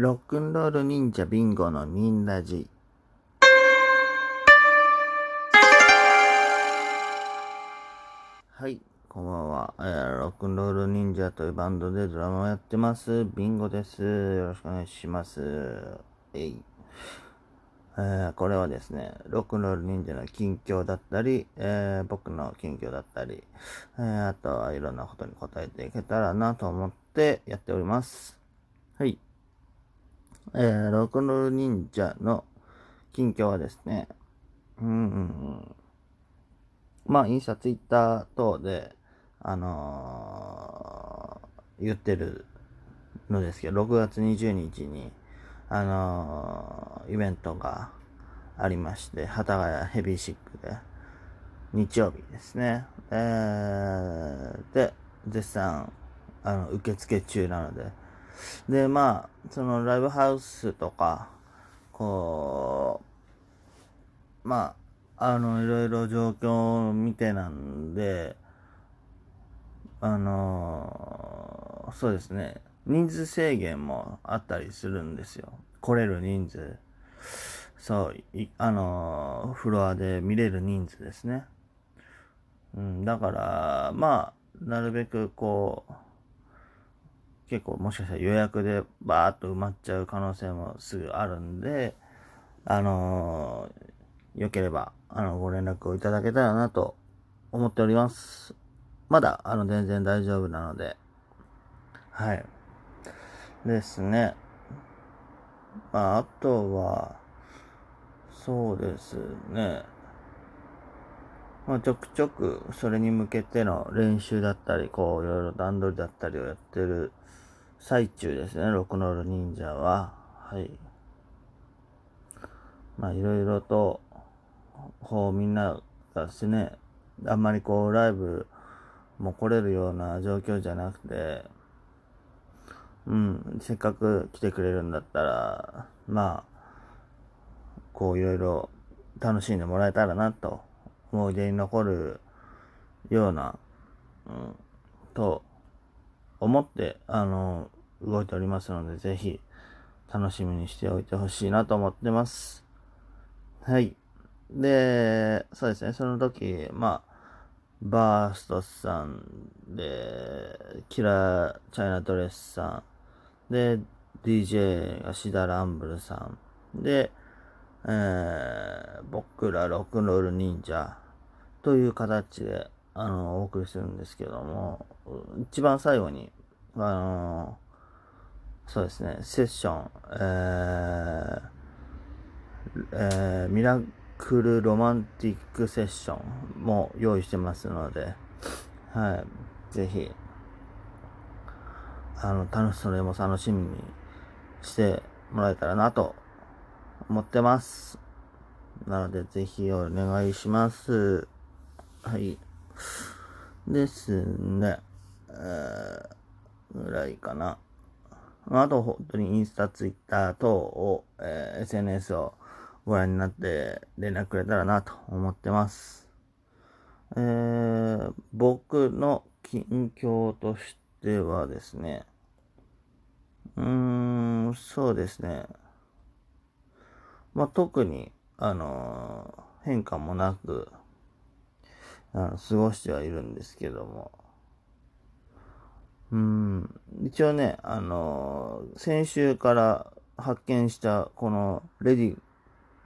ロックンロール忍者ビンゴのニンラジ。はい、こんばんは、えーロックンロール忍者というバンドでドラマをやってます。ビンゴです。よろしくお願いします。えい。えーこれはですね、ロックンロール忍者の近況だったり、えー僕の近況だったり、えーあとはいろんなことに答えていけたらなと思ってやっております。はい。えーロックンロール忍者の近況はですね、うんうんうん。まあ、インスタ、ツイッター等で、あのー言ってるのですけど、6月20日に、あのーイベントがありまして、幡ヶ谷ヘビーシックで、日曜日ですね。えー、で、絶賛、あの、受付中なので、で、まあ、そのライブハウスとか、こう、まあ、あの、いろいろ状況を見てなんで、あのそうですね、人数制限もあったりするんですよ。来れる人数。そう、あのフロアで見れる人数ですね。うん、だから、まあ、なるべくこう、結構もしかしたら予約でバーッと埋まっちゃう可能性もすぐあるんで、あのー、よければ、あの、ご連絡をいただけたらなと思っております。まだ、あの、全然大丈夫なので、はい。ですね。まあ、あとは、そうですね。まあ、ちょくちょくそれに向けての練習だったり、こう、いろいろ段取りだったりをやってる最中ですね、ロクノール忍者は。はい。まあ、いろいろと、こう、みんながですね、あんまりこう、ライブも来れるような状況じゃなくて、うん、せっかく来てくれるんだったら、まあ、こう、いろいろ楽しんでもらえたらなと思い出に残るような、うん、と思って、あの、動いておりますので、ぜひ楽しみにしておいてほしいなと思ってます。はい。で、そうですね、その時、まあ、バーストさんで、キラーチャイナドレスさん、で、DJ がシダランブルさん、で、えー僕らロックンロール忍者という形で、あの、お送りするんですけども、一番最後に、あの、そうですね、セッション、えーえーミラクルロマンティックセッションも用意してますので、はい、ぜひ、あの、楽し、それも楽しみにしてもらえたらなと思ってます。なので、ぜひお願いします。はい。ですね。えー、ぐらいかな。あと、本当にインスタ、ツイッター等を、えー SNS をご覧になって連絡くれたらなと思ってます。えー、僕の近況としてはですね、うーん、そうですね。まあ、特に、あのー変化もなく、あの、過ごしてはいるんですけども、うん、一応ね、あのー先週から発見した、この、レディ、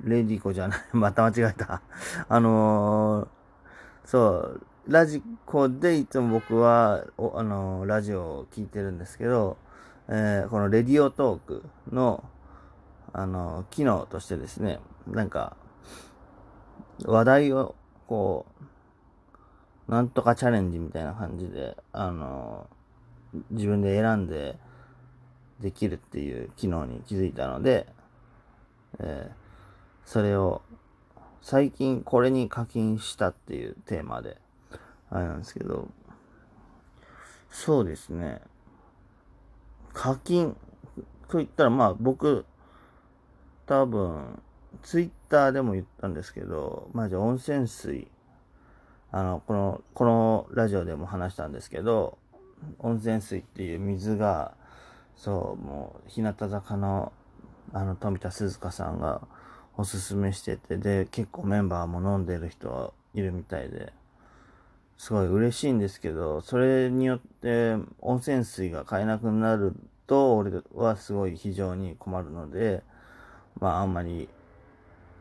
レディコじゃない、また間違えた。あのーそう、ラジコでいつも僕は、あのーラジオを聞いてるんですけど、えーこのレディオトークの、あの機能としてですね、なんか、話題を、こう、なんとかチャレンジみたいな感じで、あの自分で選んでできるっていう機能に気づいたので、えーそれを最近これに課金したっていうテーマで、あれなんですけど、そうですね。課金と言ったら、まあ僕、多分、ツイッターでも言ったんですけど、まあじゃ温泉水、あの、この、このラジオでも話したんですけど、温泉水っていう水が、そう、もう、日向坂の、あの、富田鈴香さんがおすすめしてて、で、結構メンバーも飲んでる人いるみたいで、すごい嬉しいんですけど、それによって温泉水が買えなくなると、俺はすごい非常に困るので、まああんまり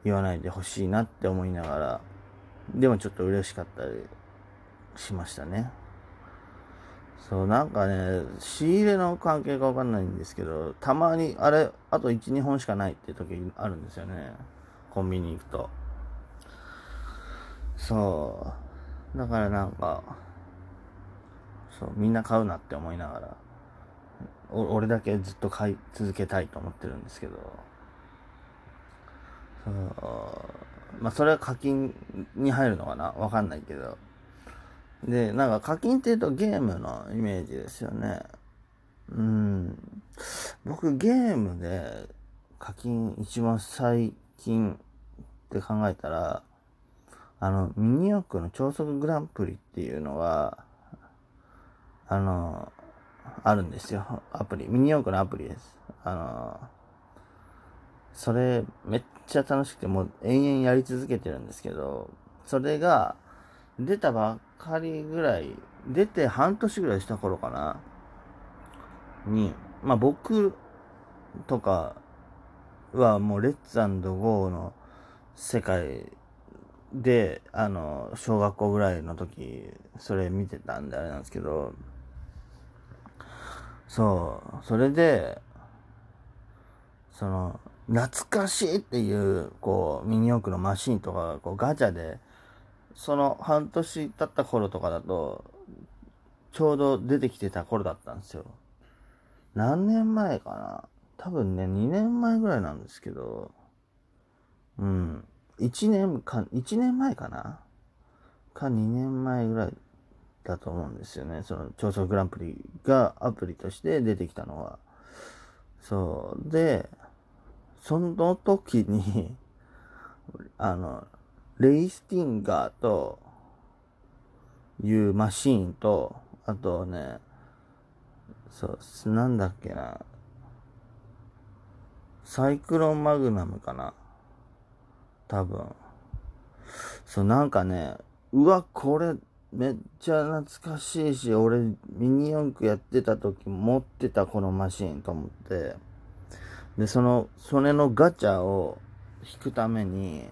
言わないでほしいなって思いながら、でもちょっと嬉しかったりしましたね。そう、なんかね、仕入れの関係かわかんないんですけど、たまに、あれ、あと1、2本しかないって時あるんですよね。コンビニ行くと。そう。だからなんか、そう、みんな買うなって思いながら、俺だけずっと買い続けたいと思ってるんですけど、まあ、それは課金に入るのかな？わかんないけど。で、なんか課金って言うとゲームのイメージですよね。うん。僕ゲームで課金一番最近って考えたら、あの、ミニ四駆の超速グランプリっていうのが、あの、あるんですよ。アプリ。ミニ四駆のアプリです。あの、それめっちゃ楽しくて、もう延々やり続けてるんですけど、それが出たばっかりぐらい、出て半年ぐらいした頃かな、に、まあ僕とかはもうレッツゴーの世界で、あの、小学校ぐらいの時、それ見てたんであれなんですけど、そう、それで、その、懐かしいっていう、こう、ミニ四駆のマシンとか、こう、ガチャで、その半年経った頃とかだと、ちょうど出てきてた頃だったんですよ。何年前かな？多分ね、2年前ぐらいなんですけど、うん。1年か、1年前かな？か2年前ぐらいだと思うんですよね。その、超速グランプリがアプリとして出てきたのは。そう。で、その時にあの、レイスティンガーというマシーンと、あとね、そう、なんだっけな、サイクロンマグナムかな多分。そう、なんかね、うわ、これ、めっちゃ懐かしいし、俺、ミニ四駆やってた時持ってたこのマシンと思って、で、その、それのガチャを引くために、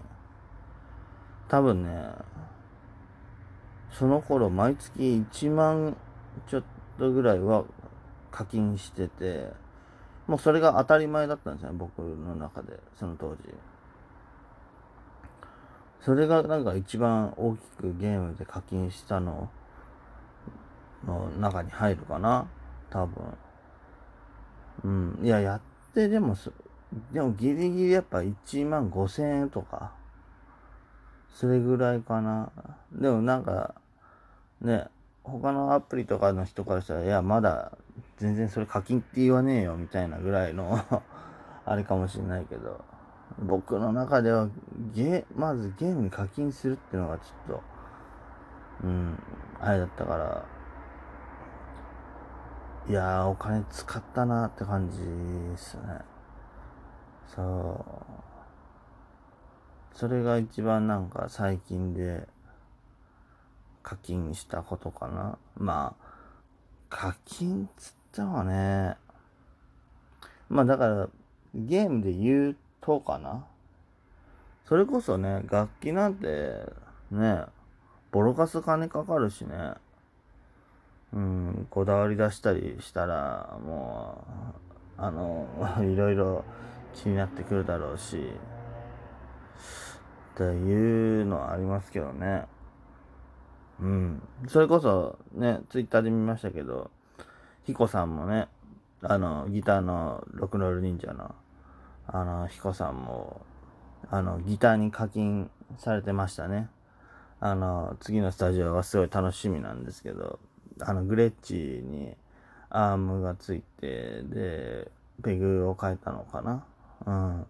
多分ね、その頃毎月1万ちょっとぐらいは課金してて、もうそれが当たり前だったんですね、僕の中で、その当時。それがなんか一番大きくゲームで課金したのの中に入るかな多分。うん。いや、やってでも、でもギリギリやっぱ1万5千円とか、それぐらいかな。でもなんか、ね、他のアプリとかの人からしたら、いや、まだ全然それ課金って言わねえよみたいなぐらいの あれかもしれないけど、僕の中ではゲ、まずゲームに課金するっていうのがちょっと、うん、あれだったから、いやー、お金使ったなって感じですね。そう。それが一番なんか最近で課金したことかな。まあ、課金つってもね、まあだからゲームで言うとかな。それこそね、楽器なんてね、ボロカス金かかるしね。うん、こだわり出したりしたら、もう、あの、いろいろ気になってくるだろうし、っていうのはありますけどね。うん。それこそね、ツイッターで見ましたけど、ヒコさんもね、あの、ギターのロクノール忍者の、あの、ヒコさんも、あの、ギターに課金されてましたね。あの、次のスタジオがすごい楽しみなんですけど、あの、グレッチにアームがついて、で、ペグを変えたのかな？うん。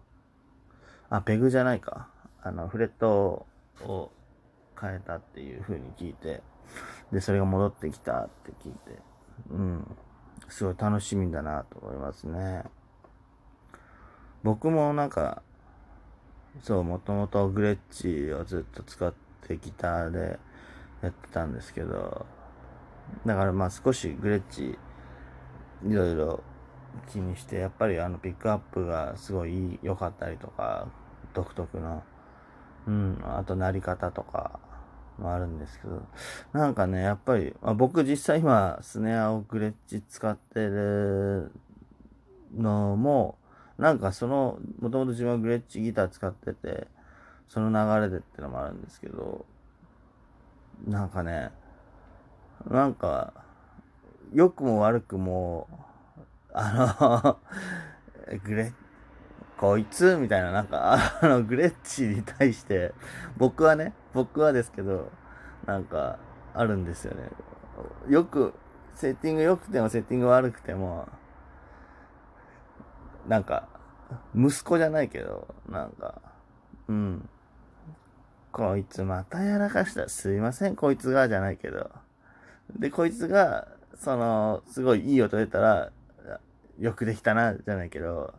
あ、ペグじゃないか。あの、フレットを変えたっていう風に聞いて、で、それが戻ってきたって聞いて、うん。すごい楽しみだなと思いますね。僕もなんか、そう、もともとグレッチをずっと使ってギターでやってたんですけど、だからまあ少しグレッチいろいろ気にして、やっぱりあのピックアップがすごい良かったりとか、独特の、うん、あとなり方とかもあるんですけど、なんかね、やっぱり、まあ、僕実際今スネアをグレッチ使ってるのも、なんかその、もともと自分はグレッチギター使ってて、その流れでってのもあるんですけど、なんかね、なんか、良くも悪くも、あの グレッ、こいつ？みたいな、なんか、あの、グレッチに対して、僕はね、僕はですけど、なんか、あるんですよね。よく、セッティング良くてもセッティング悪くても、なんか、息子じゃないけど、なんか、うん。こいつまたやらかした。すいません、こいつが、じゃないけど。で、こいつが、その、すごいいい音出たら、よくできたな、じゃないけど、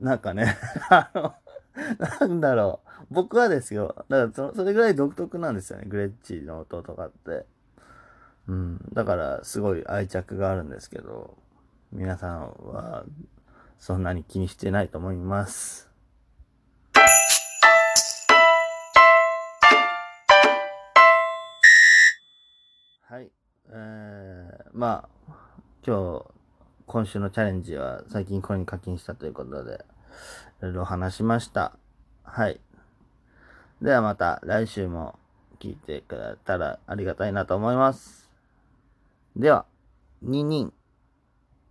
なんかね、あの、なんだろう。僕はですよ。だからそ、それぐらい独特なんですよね。グレッチの音とかって。うん。だから、すごい愛着があるんですけど、皆さんは、そんなに気にしてないと思います。えー、まあ、今日、今週のチャレンジは最近これに課金したということで、いろいろ話しました。はい。ではまた来週も聞いてくれたらありがたいなと思います。では、ニンニン。